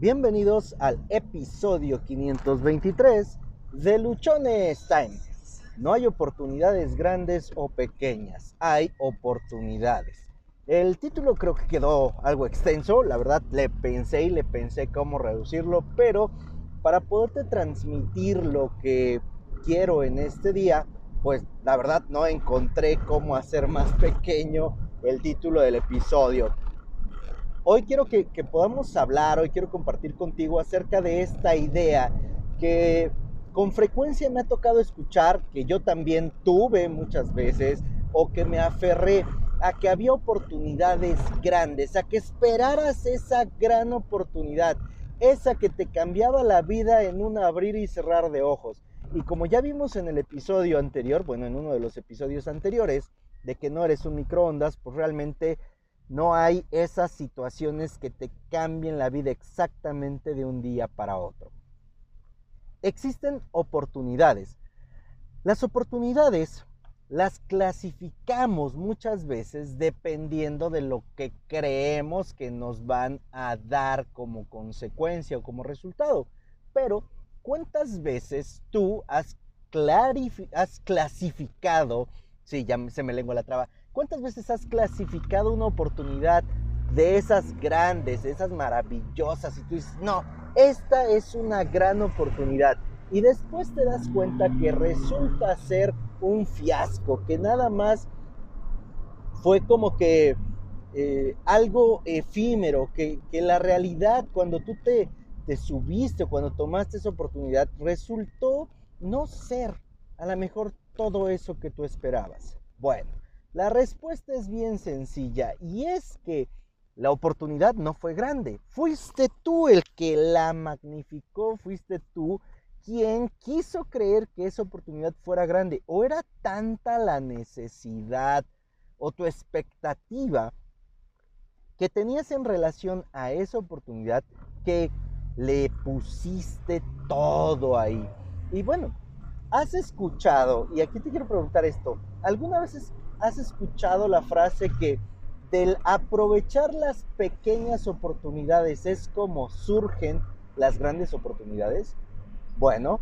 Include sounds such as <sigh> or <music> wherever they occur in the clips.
Bienvenidos al episodio 523 de Luchones Time. No hay oportunidades grandes o pequeñas, hay oportunidades. El título creo que quedó algo extenso, la verdad le pensé y le pensé cómo reducirlo, pero para poderte transmitir lo que quiero en este día, pues la verdad no encontré cómo hacer más pequeño el título del episodio. Hoy quiero que, podamos hablar, hoy quiero compartir contigo acerca de esta idea que con frecuencia me ha tocado escuchar, que yo también tuve muchas veces, o que me aferré a que había oportunidades grandes, a que esperaras esa gran oportunidad, esa que te cambiaba la vida en un abrir y cerrar de ojos. Y como ya vimos en el episodio anterior, bueno, en uno de los episodios anteriores, de que no eres un microondas, pues realmente no hay esas situaciones que te cambien la vida exactamente de un día para otro. Existen oportunidades. Las oportunidades las clasificamos muchas veces dependiendo de lo que creemos que nos van a dar como consecuencia o como resultado. Pero, ¿cuántas veces tú has, has clasificado, sí, ya se me lengua la traba, ¿cuántas veces has clasificado una oportunidad de esas grandes, de esas maravillosas y tú dices, no, esta es una gran oportunidad? Y después te das cuenta que resulta ser un fiasco, que nada más fue como que eh, algo efímero, que, que, la realidad cuando tú te, te subiste o cuando tomaste esa oportunidad resultó no ser a lo mejor todo eso que tú esperabas. Bueno, la respuesta es bien sencilla y es que la oportunidad no fue grande. Fuiste tú el que la magnificó, fuiste tú quien quiso creer que esa oportunidad fuera grande. O era tanta la necesidad o tu expectativa que tenías en relación a esa oportunidad que le pusiste todo ahí. Y bueno, has escuchado, y aquí te quiero preguntar esto, ¿alguna vez has escuchado la frase que del aprovechar las pequeñas oportunidades es como surgen las grandes oportunidades? Bueno,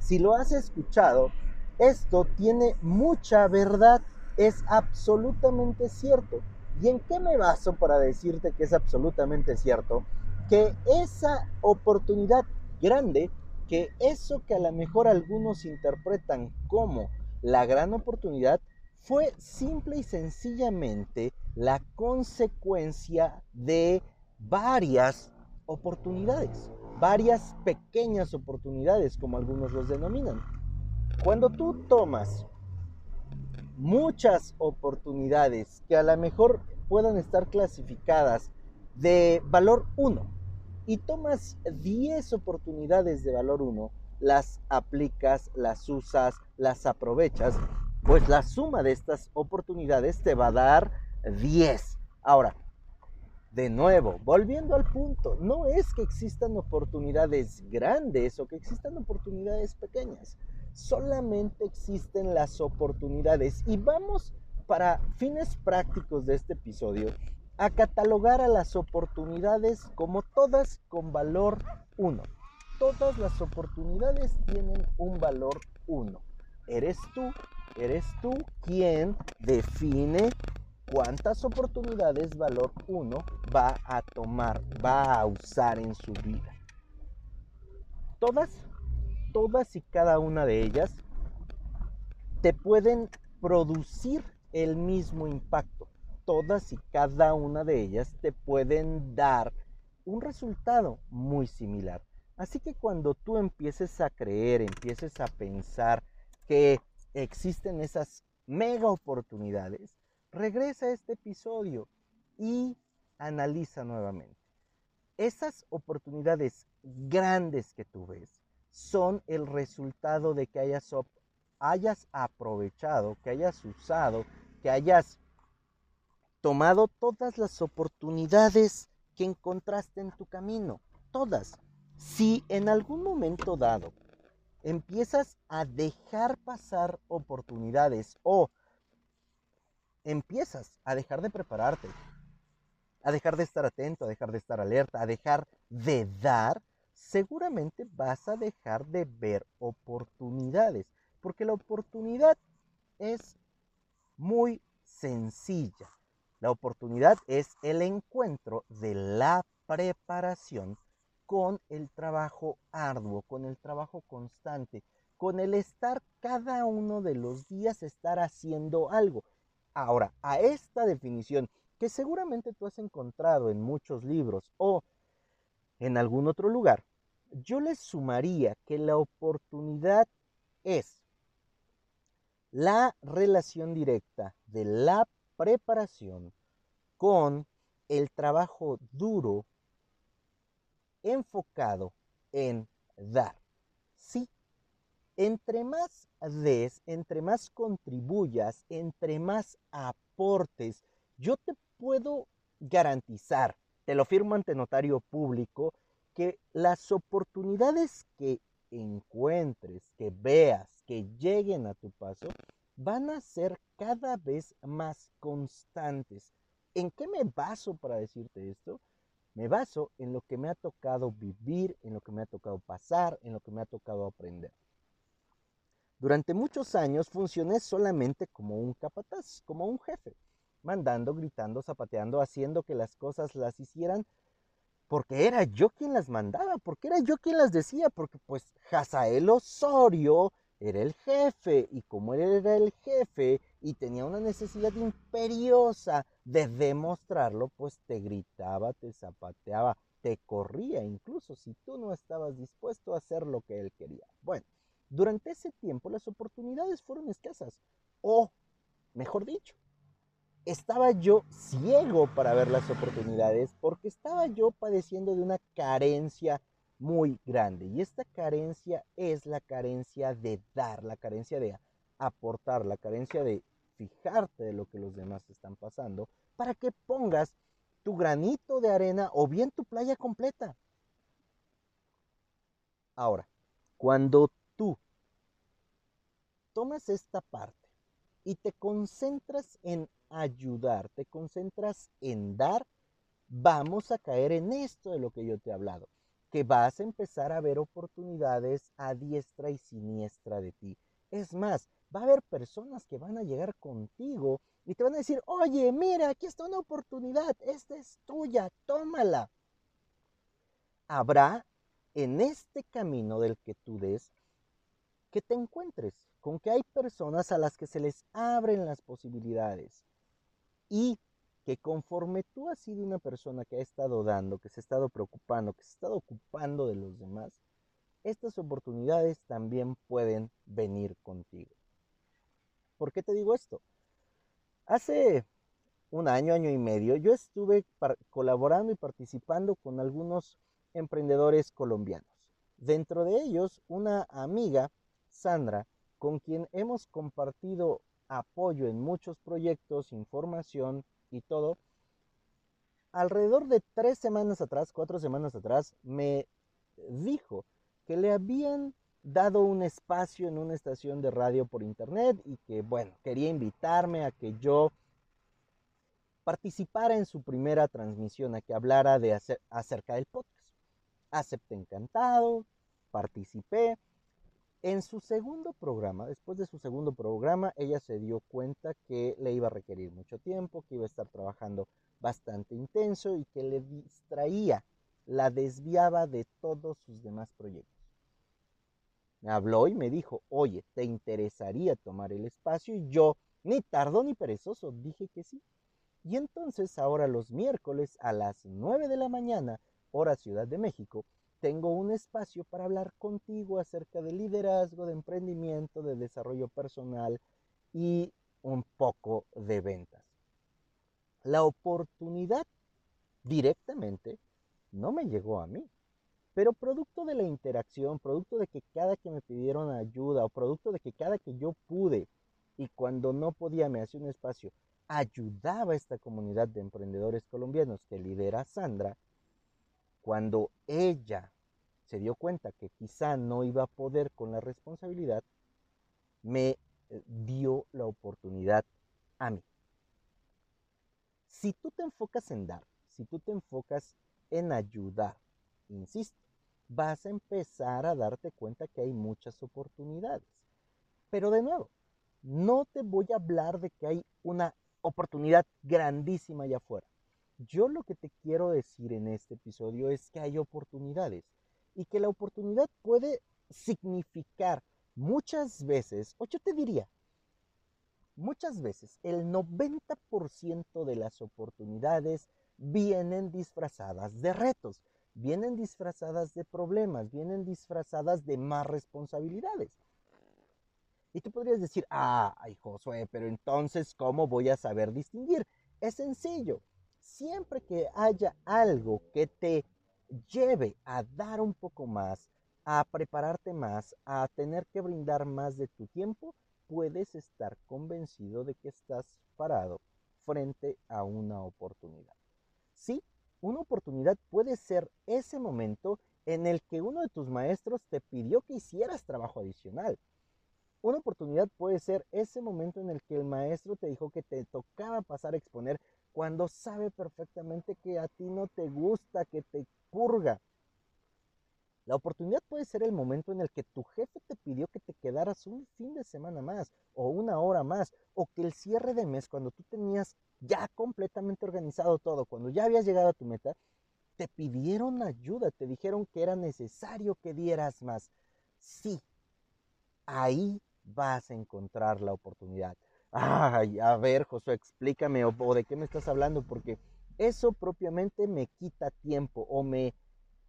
si lo has escuchado, esto tiene mucha verdad, es absolutamente cierto. ¿Y en qué me baso para decirte que es absolutamente cierto? Que esa oportunidad grande, que eso que a lo mejor algunos interpretan como la gran oportunidad, fue simple y sencillamente la consecuencia de varias oportunidades varias pequeñas oportunidades, como algunos los denominan. Cuando tú tomas muchas oportunidades que a lo mejor puedan estar clasificadas de valor 1 y tomas 10 oportunidades de valor 1, las aplicas, las usas, las aprovechas, pues la suma de estas oportunidades te va a dar 10. Ahora, de nuevo, volviendo al punto, no es que existan oportunidades grandes o que existan oportunidades pequeñas, solamente existen las oportunidades y vamos para fines prácticos de este episodio a catalogar a las oportunidades como todas con valor 1. Todas las oportunidades tienen un valor 1. Eres tú, eres tú quien define cuántas oportunidades valor 1 va a tomar, va a usar en su vida. Todas, todas y cada una de ellas te pueden producir el mismo impacto. Todas y cada una de ellas te pueden dar un resultado muy similar. Así que cuando tú empieces a creer, empieces a pensar que existen esas mega oportunidades, regresa a este episodio y analiza nuevamente. Esas oportunidades grandes que tú ves son el resultado de que hayas, hayas aprovechado, que hayas usado, que hayas tomado todas las oportunidades que encontraste en tu camino. Todas. Si en algún momento dado empiezas a dejar pasar oportunidades o empiezas a dejar de prepararte, a dejar de estar atento, a dejar de estar alerta, a dejar de dar, seguramente vas a dejar de ver oportunidades, porque la oportunidad es muy sencilla. La oportunidad es el encuentro de la preparación con el trabajo arduo, con el trabajo constante, con el estar cada uno de los días estar haciendo algo. Ahora, a esta definición que seguramente tú has encontrado en muchos libros o en algún otro lugar, yo le sumaría que la oportunidad es la relación directa de la preparación con el trabajo duro enfocado en dar. Sí, entre más des, entre más contribuyas, entre más aportes, yo te puedo garantizar, te lo firmo ante notario público, que las oportunidades que encuentres, que veas, que lleguen a tu paso, van a ser cada vez más constantes. ¿En qué me baso para decirte esto? Me baso en lo que me ha tocado vivir, en lo que me ha tocado pasar, en lo que me ha tocado aprender. Durante muchos años funcioné solamente como un capataz, como un jefe, mandando, gritando, zapateando, haciendo que las cosas las hicieran porque era yo quien las mandaba, porque era yo quien las decía, porque pues Hazael Osorio era el jefe y como él era el jefe y tenía una necesidad imperiosa de demostrarlo, pues te gritaba, te zapateaba, te corría incluso si tú no estabas dispuesto a hacer lo que él quería. Bueno, durante ese tiempo las oportunidades fueron escasas o, mejor dicho, estaba yo ciego para ver las oportunidades porque estaba yo padeciendo de una carencia muy grande. Y esta carencia es la carencia de dar, la carencia de aportar, la carencia de fijarte de lo que los demás están pasando para que pongas tu granito de arena o bien tu playa completa. Ahora, cuando tú tomas esta parte y te concentras en ayudar, te concentras en dar, vamos a caer en esto de lo que yo te he hablado, que vas a empezar a ver oportunidades a diestra y siniestra de ti. Es más, va a haber personas que van a llegar contigo y te van a decir, oye, mira, aquí está una oportunidad, esta es tuya, tómala. Habrá en este camino del que tú des que te encuentres con que hay personas a las que se les abren las posibilidades y que conforme tú has sido una persona que ha estado dando, que se ha estado preocupando, que se ha estado ocupando de los demás, estas oportunidades también pueden venir contigo. ¿Por qué te digo esto? Hace un año, año y medio, yo estuve colaborando y participando con algunos emprendedores colombianos. Dentro de ellos, una amiga, Sandra, con quien hemos compartido apoyo en muchos proyectos, información y todo, alrededor de tres semanas atrás, cuatro semanas atrás, me dijo que le habían dado un espacio en una estación de radio por internet y que, bueno, quería invitarme a que yo participara en su primera transmisión, a que hablara de acerca del podcast. Acepté encantado, participé en su segundo programa, después de su segundo programa, ella se dio cuenta que le iba a requerir mucho tiempo, que iba a estar trabajando bastante intenso y que le distraía, la desviaba de todos sus demás proyectos. Me habló y me dijo, oye, ¿te interesaría tomar el espacio? Y yo, ni tardo ni perezoso, dije que sí. Y entonces ahora los miércoles a las 9 de la mañana, hora Ciudad de México, tengo un espacio para hablar contigo acerca de liderazgo, de emprendimiento, de desarrollo personal y un poco de ventas. La oportunidad directamente no me llegó a mí, pero producto de la interacción, producto de que cada que me pidieron ayuda o producto de que cada que yo pude y cuando no podía me hacía un espacio, ayudaba a esta comunidad de emprendedores colombianos que lidera Sandra, cuando ella se dio cuenta que quizá no iba a poder con la responsabilidad, me eh, dio la oportunidad a mí. Si tú te enfocas en dar, si tú te enfocas en ayudar, insisto, vas a empezar a darte cuenta que hay muchas oportunidades. Pero de nuevo, no te voy a hablar de que hay una oportunidad grandísima allá afuera. Yo lo que te quiero decir en este episodio es que hay oportunidades y que la oportunidad puede significar muchas veces, o yo te diría, muchas veces el 90% de las oportunidades vienen disfrazadas de retos, vienen disfrazadas de problemas, vienen disfrazadas de más responsabilidades. Y tú podrías decir, ah, ay Josué, pero entonces, ¿cómo voy a saber distinguir? Es sencillo. Siempre que haya algo que te lleve a dar un poco más, a prepararte más, a tener que brindar más de tu tiempo, puedes estar convencido de que estás parado frente a una oportunidad. Sí, una oportunidad puede ser ese momento en el que uno de tus maestros te pidió que hicieras trabajo adicional. Una oportunidad puede ser ese momento en el que el maestro te dijo que te tocaba pasar a exponer cuando sabe perfectamente que a ti no te gusta, que te purga. La oportunidad puede ser el momento en el que tu jefe te pidió que te quedaras un fin de semana más o una hora más o que el cierre de mes cuando tú tenías ya completamente organizado todo, cuando ya habías llegado a tu meta, te pidieron ayuda, te dijeron que era necesario que dieras más. Sí, ahí vas a encontrar la oportunidad. Ay, a ver, Josué, explícame o, o de qué me estás hablando, porque eso propiamente me quita tiempo o me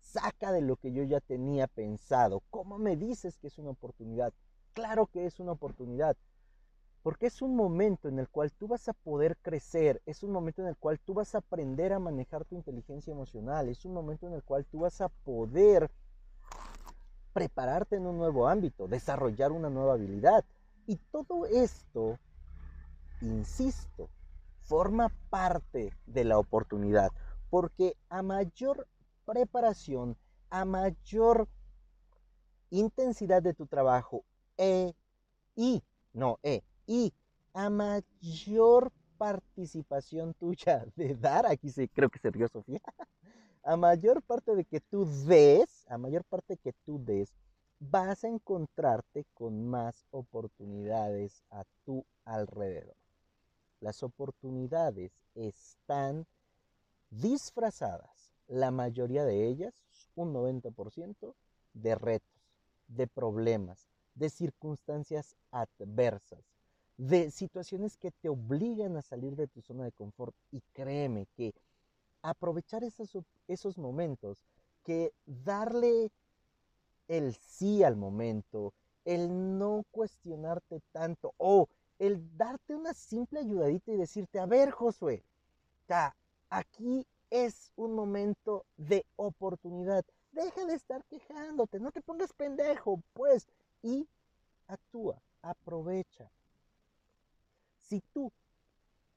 saca de lo que yo ya tenía pensado. ¿Cómo me dices que es una oportunidad? Claro que es una oportunidad, porque es un momento en el cual tú vas a poder crecer, es un momento en el cual tú vas a aprender a manejar tu inteligencia emocional, es un momento en el cual tú vas a poder prepararte en un nuevo ámbito, desarrollar una nueva habilidad. Y todo esto, insisto, forma parte de la oportunidad, porque a mayor preparación, a mayor intensidad de tu trabajo e, y, no, e, y a mayor participación tuya <laughs> de dar, aquí sí creo que se rió Sofía, <laughs> a mayor parte de que tú des, a mayor parte que tú des, vas a encontrarte con más oportunidades a tu alrededor. Las oportunidades están disfrazadas la mayoría de ellas, un 90%, de retos, de problemas, de circunstancias adversas, de situaciones que te obligan a salir de tu zona de confort. Y créeme que aprovechar esos, esos momentos, que darle el sí al momento, el no cuestionarte tanto el darte una simple ayudadita y decirte, a ver, Josué, aquí es un momento de oportunidad. Deja de estar quejándote, no te pongas pendejo, pues, y actúa, aprovecha. Si tú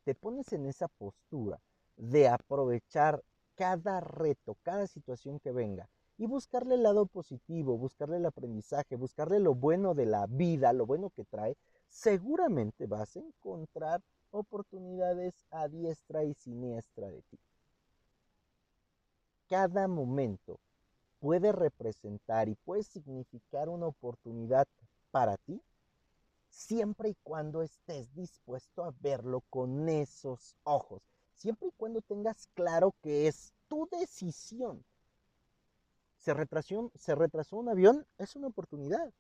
te pones en esa postura de aprovechar cada reto, cada situación que venga y buscarle el lado positivo, buscarle el aprendizaje, buscarle lo bueno de la vida, lo bueno que trae, seguramente vas a encontrar oportunidades a diestra y siniestra de ti cada momento puede representar y puede significar una oportunidad para ti, siempre y cuando estés dispuesto a verlo con esos ojos, siempre y cuando tengas claro que es tu decisión. Se retrasó, se retrasó un avión, es una oportunidad.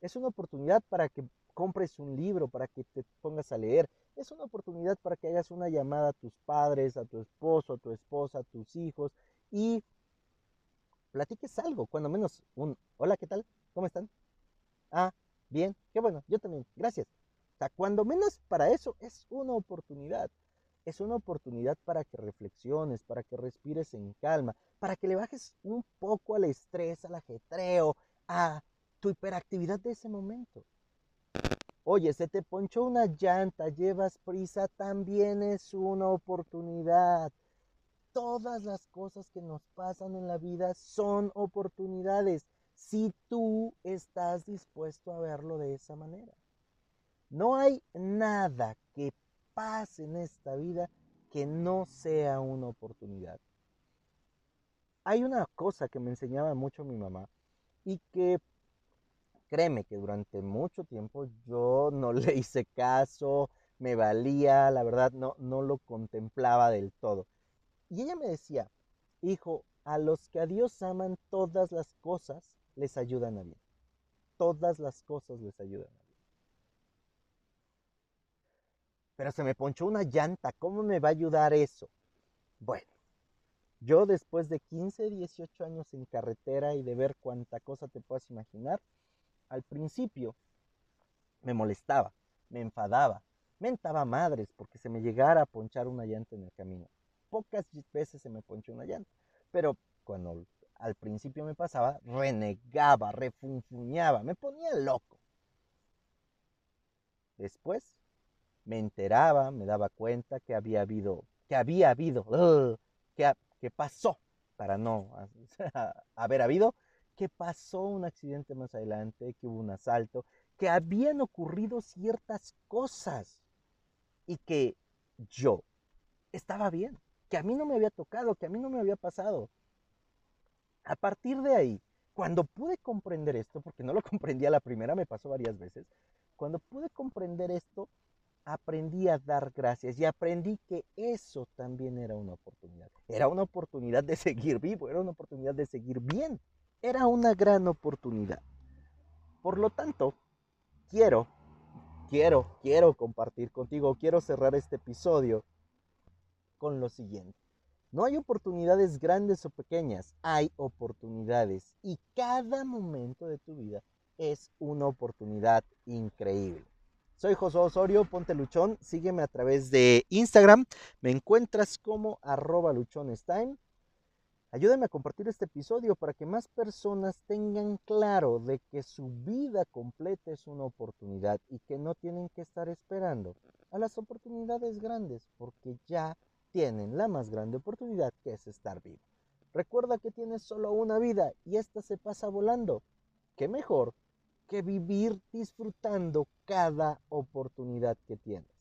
Es una oportunidad para que compres un libro, para que te pongas a leer. Es una oportunidad para que hagas una llamada a tus padres, a tu esposo, a tu esposa, a tus hijos, y platiques algo, cuando menos un hola, ¿qué tal? ¿Cómo están? Ah, bien, qué bueno, yo también, gracias. Cuando menos para eso es una oportunidad. Es una oportunidad para que reflexiones, para que respires en calma, para que le bajes un poco al estrés, al ajetreo, a tu hiperactividad de ese momento. Oye, se te ponchó una llanta, llevas prisa, también es una oportunidad todas las cosas que nos pasan en la vida son oportunidades si tú estás dispuesto a verlo de esa manera. No hay nada pase en esta vida que no sea una oportunidad. Hay una cosa que me enseñaba mucho mi mamá y que créeme que durante mucho tiempo yo no <laughs> le hice caso, me valía, la verdad no, no lo contemplaba del todo. Y ella me decía, hijo, a los que a Dios aman todas las cosas les ayudan a bien. Todas las cosas les ayudan a bien. Pero se me ponchó una llanta, ¿cómo me va a ayudar eso? Bueno, yo después de 15, 18 años en carretera y de ver cuánta cosa te puedas imaginar, al principio me molestaba, me enfadaba, mentaba madres porque se me llegara a ponchar una llanta en el camino. Pocas veces se me ponchó una llanta, pero cuando al principio me pasaba, renegaba, refunfuñaba, me ponía loco. Después me enteraba, me daba cuenta que había habido, que había habido, que, que pasó, para no <laughs> haber habido, que pasó un accidente más adelante, que hubo un asalto, que habían ocurrido ciertas cosas y que yo estaba bien, que a mí no me había tocado, que a mí no me había pasado. A partir de ahí, cuando pude comprender esto, porque no lo <laughs> comprendía la primera, me pasó varias veces, cuando pude comprender esto, aprendí a dar gracias y aprendí que eso también era una oportunidad. Era una oportunidad de seguir vivo, era una oportunidad de seguir bien era una gran oportunidad. Por lo tanto, quiero, quiero, quiero compartir contigo, quiero cerrar este episodio con lo siguiente. No hay oportunidades grandes o pequeñas, hay oportunidades y cada momento de tu vida es una oportunidad increíble. Soy José Osorio, ponte luchón, sígueme a través de Instagram, me encuentras como arroba luchonestime Ayúdame a compartir este episodio para que más personas tengan claro de que su vida completa es una oportunidad y que no tienen que estar esperando a las oportunidades grandes porque ya tienen la más grande oportunidad que es estar vivo. Recuerda que tienes solo una vida y esta se pasa volando. ¿Qué mejor que vivir disfrutando cada oportunidad que tienes?